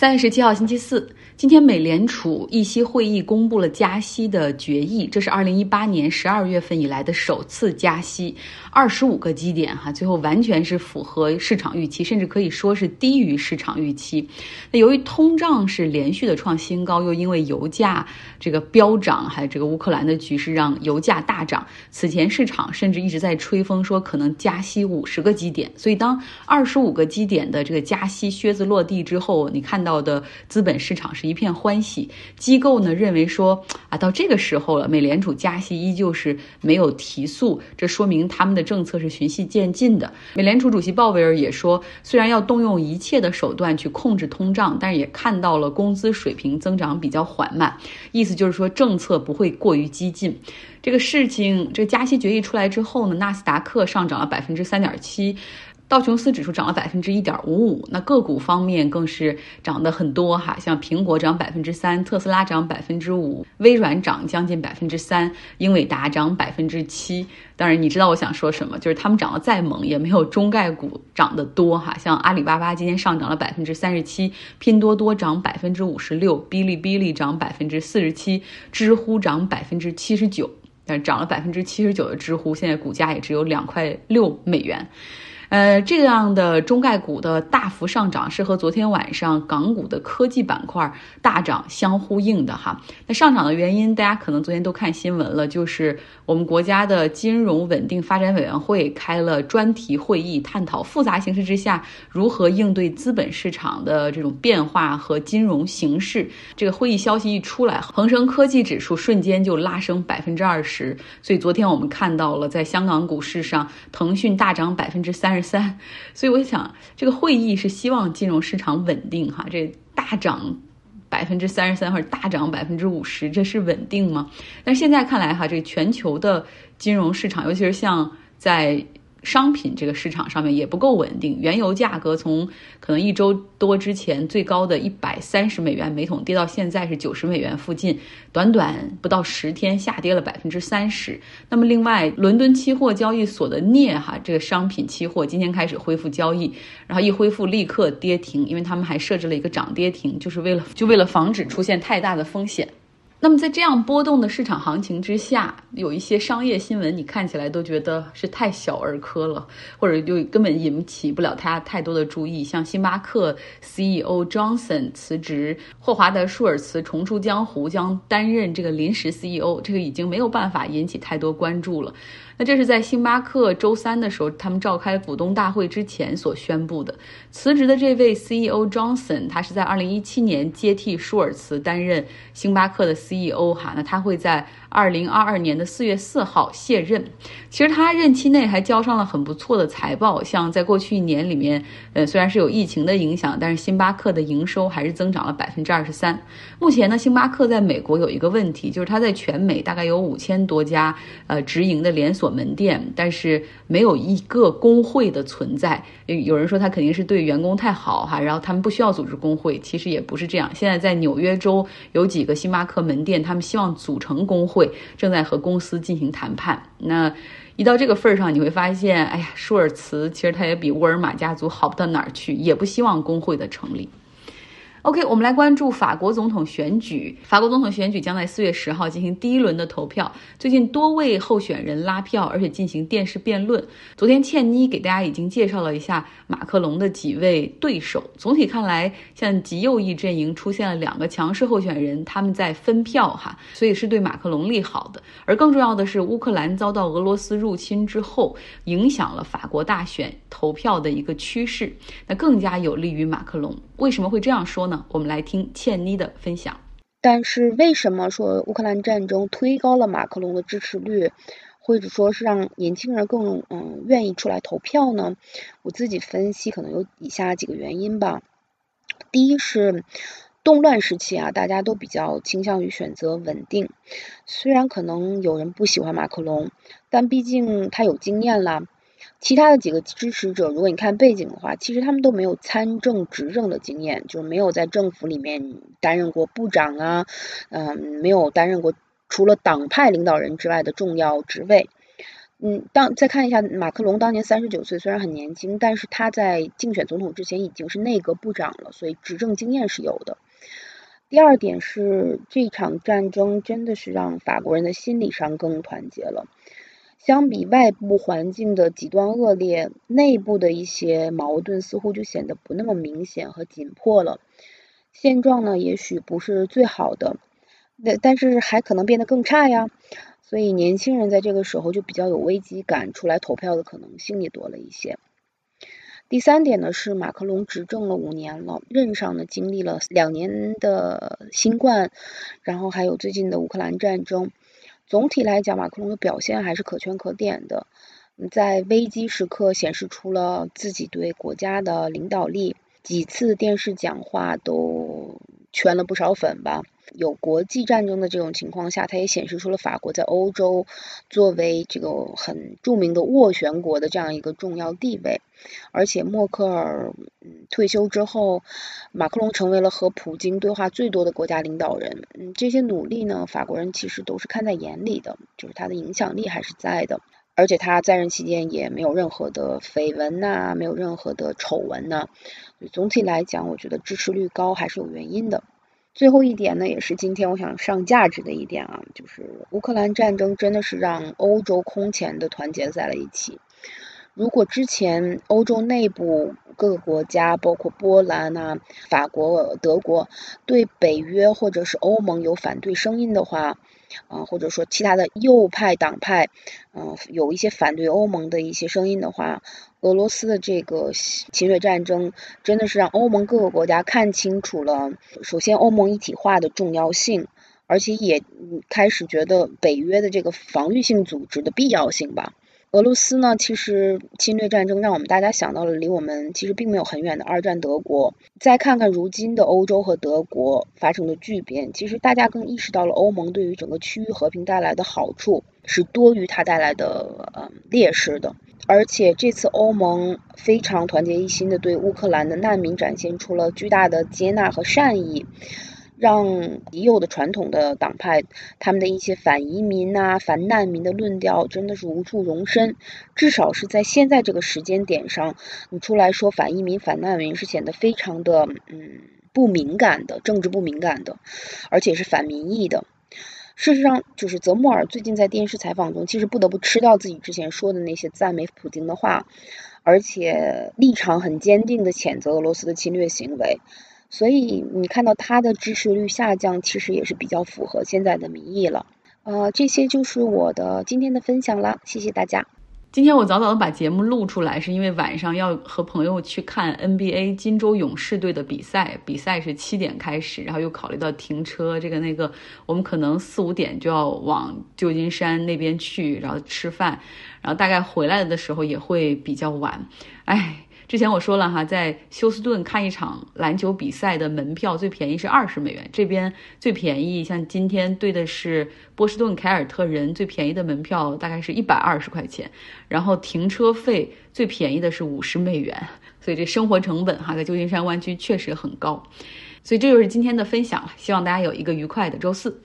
三月十七号，星期四，今天美联储议息会议公布了加息的决议，这是二零一八年十二月份以来的首次加息，二十五个基点，哈，最后完全是符合市场预期，甚至可以说是低于市场预期。那由于通胀是连续的创新高，又因为油价这个飙涨，还有这个乌克兰的局势让油价大涨，此前市场甚至一直在吹风说可能加息五十个基点，所以当二十五个基点的这个加息靴子落地之后，你看到。到的资本市场是一片欢喜，机构呢认为说啊，到这个时候了，美联储加息依旧是没有提速，这说明他们的政策是循序渐进的。美联储主席鲍威尔也说，虽然要动用一切的手段去控制通胀，但是也看到了工资水平增长比较缓慢，意思就是说政策不会过于激进。这个事情，这个加息决议出来之后呢，纳斯达克上涨了百分之三点七。道琼斯指数涨了百分之一点五五，那个股方面更是涨得很多哈，像苹果涨百分之三，特斯拉涨百分之五，微软涨将近百分之三，英伟达涨百分之七。当然，你知道我想说什么，就是他们涨得再猛，也没有中概股涨得多哈。像阿里巴巴今天上涨了百分之三十七，拼多多涨百分之五十六，哔哩哔哩涨百分之四十七，知乎涨百分之七十九。但涨了百分之七十九的知乎，现在股价也只有两块六美元。呃，这样的中概股的大幅上涨是和昨天晚上港股的科技板块大涨相呼应的哈。那上涨的原因，大家可能昨天都看新闻了，就是我们国家的金融稳定发展委员会开了专题会议，探讨复杂形势之下如何应对资本市场的这种变化和金融形势。这个会议消息一出来，恒生科技指数瞬间就拉升百分之二十。所以昨天我们看到了，在香港股市上，腾讯大涨百分之三十。三，所以我想，这个会议是希望金融市场稳定哈。这大涨百分之三十三或者大涨百分之五十，这是稳定吗？但现在看来哈，这全球的金融市场，尤其是像在。商品这个市场上面也不够稳定，原油价格从可能一周多之前最高的一百三十美元每桶跌到现在是九十美元附近，短短不到十天下跌了百分之三十。那么另外，伦敦期货交易所的镍哈这个商品期货今天开始恢复交易，然后一恢复立刻跌停，因为他们还设置了一个涨跌停，就是为了就为了防止出现太大的风险。那么在这样波动的市场行情之下，有一些商业新闻，你看起来都觉得是太小儿科了，或者就根本引起不了他太多的注意。像星巴克 CEO Johnson 辞职，霍华德舒尔茨重出江湖，将担任这个临时 CEO，这个已经没有办法引起太多关注了。那这是在星巴克周三的时候，他们召开股东大会之前所宣布的。辞职的这位 CEO Johnson，他是在二零一七年接替舒尔茨担任星巴克的 CEO 哈。那他会在。二零二二年的四月四号卸任，其实他任期内还交上了很不错的财报，像在过去一年里面，呃，虽然是有疫情的影响，但是星巴克的营收还是增长了百分之二十三。目前呢，星巴克在美国有一个问题，就是它在全美大概有五千多家呃直营的连锁门店，但是没有一个工会的存在。有人说他肯定是对员工太好哈，然后他们不需要组织工会，其实也不是这样。现在在纽约州有几个星巴克门店，他们希望组成工会。正在和公司进行谈判。那一到这个份儿上，你会发现，哎呀，舒尔茨其实他也比沃尔玛家族好不到哪儿去，也不希望工会的成立。OK，我们来关注法国总统选举。法国总统选举将在四月十号进行第一轮的投票。最近多位候选人拉票，而且进行电视辩论。昨天倩妮给大家已经介绍了一下马克龙的几位对手。总体看来，像极右翼阵营出现了两个强势候选人，他们在分票哈，所以是对马克龙利好的。而更重要的是，乌克兰遭到俄罗斯入侵之后，影响了法国大选投票的一个趋势，那更加有利于马克龙。为什么会这样说呢？我们来听倩妮的分享。但是为什么说乌克兰战争推高了马克龙的支持率，或者说是让年轻人更嗯愿意出来投票呢？我自己分析可能有以下几个原因吧。第一是动乱时期啊，大家都比较倾向于选择稳定。虽然可能有人不喜欢马克龙，但毕竟他有经验了。其他的几个支持者，如果你看背景的话，其实他们都没有参政执政的经验，就是没有在政府里面担任过部长啊，嗯，没有担任过除了党派领导人之外的重要职位。嗯，当再看一下马克龙当年三十九岁，虽然很年轻，但是他在竞选总统之前已经是内阁部长了，所以执政经验是有的。第二点是这场战争真的是让法国人的心理上更团结了。相比外部环境的极端恶劣，内部的一些矛盾似乎就显得不那么明显和紧迫了。现状呢，也许不是最好的，那但是还可能变得更差呀。所以年轻人在这个时候就比较有危机感，出来投票的可能性也多了一些。第三点呢是马克龙执政了五年了，任上呢经历了两年的新冠，然后还有最近的乌克兰战争。总体来讲，马克龙的表现还是可圈可点的，在危机时刻显示出了自己对国家的领导力，几次电视讲话都圈了不少粉吧。有国际战争的这种情况下，它也显示出了法国在欧洲作为这个很著名的斡旋国的这样一个重要地位。而且默克尔退休之后，马克龙成为了和普京对话最多的国家领导人。嗯，这些努力呢，法国人其实都是看在眼里的，就是他的影响力还是在的。而且他在任期间也没有任何的绯闻呐，没有任何的丑闻呐。总体来讲，我觉得支持率高还是有原因的。最后一点呢，也是今天我想上价值的一点啊，就是乌克兰战争真的是让欧洲空前的团结在了一起。如果之前欧洲内部各个国家，包括波兰啊、法国、德国，对北约或者是欧盟有反对声音的话，啊，或者说其他的右派党派，嗯，有一些反对欧盟的一些声音的话，俄罗斯的这个侵略战争真的是让欧盟各个国家看清楚了，首先欧盟一体化的重要性，而且也开始觉得北约的这个防御性组织的必要性吧。俄罗斯呢，其实侵略战争让我们大家想到了离我们其实并没有很远的二战德国。再看看如今的欧洲和德国发生的巨变，其实大家更意识到了欧盟对于整个区域和平带来的好处是多于它带来的呃劣势的。而且这次欧盟非常团结一心的对乌克兰的难民展现出了巨大的接纳和善意。让已有的传统的党派，他们的一些反移民呐、反难民的论调真的是无处容身。至少是在现在这个时间点上，你出来说反移民、反难民是显得非常的嗯不敏感的，政治不敏感的，而且是反民意的。事实上，就是泽穆尔最近在电视采访中，其实不得不吃掉自己之前说的那些赞美普京的话，而且立场很坚定的谴责俄罗斯的侵略行为。所以你看到他的支持率下降，其实也是比较符合现在的民意了。呃，这些就是我的今天的分享了，谢谢大家。今天我早早的把节目录出来，是因为晚上要和朋友去看 NBA 金州勇士队的比赛，比赛是七点开始，然后又考虑到停车这个那个，我们可能四五点就要往旧金山那边去，然后吃饭，然后大概回来的时候也会比较晚，哎。之前我说了哈，在休斯顿看一场篮球比赛的门票最便宜是二十美元，这边最便宜像今天对的是波士顿凯尔特人，最便宜的门票大概是一百二十块钱，然后停车费最便宜的是五十美元，所以这生活成本哈在旧金山湾区确实很高，所以这就是今天的分享了，希望大家有一个愉快的周四。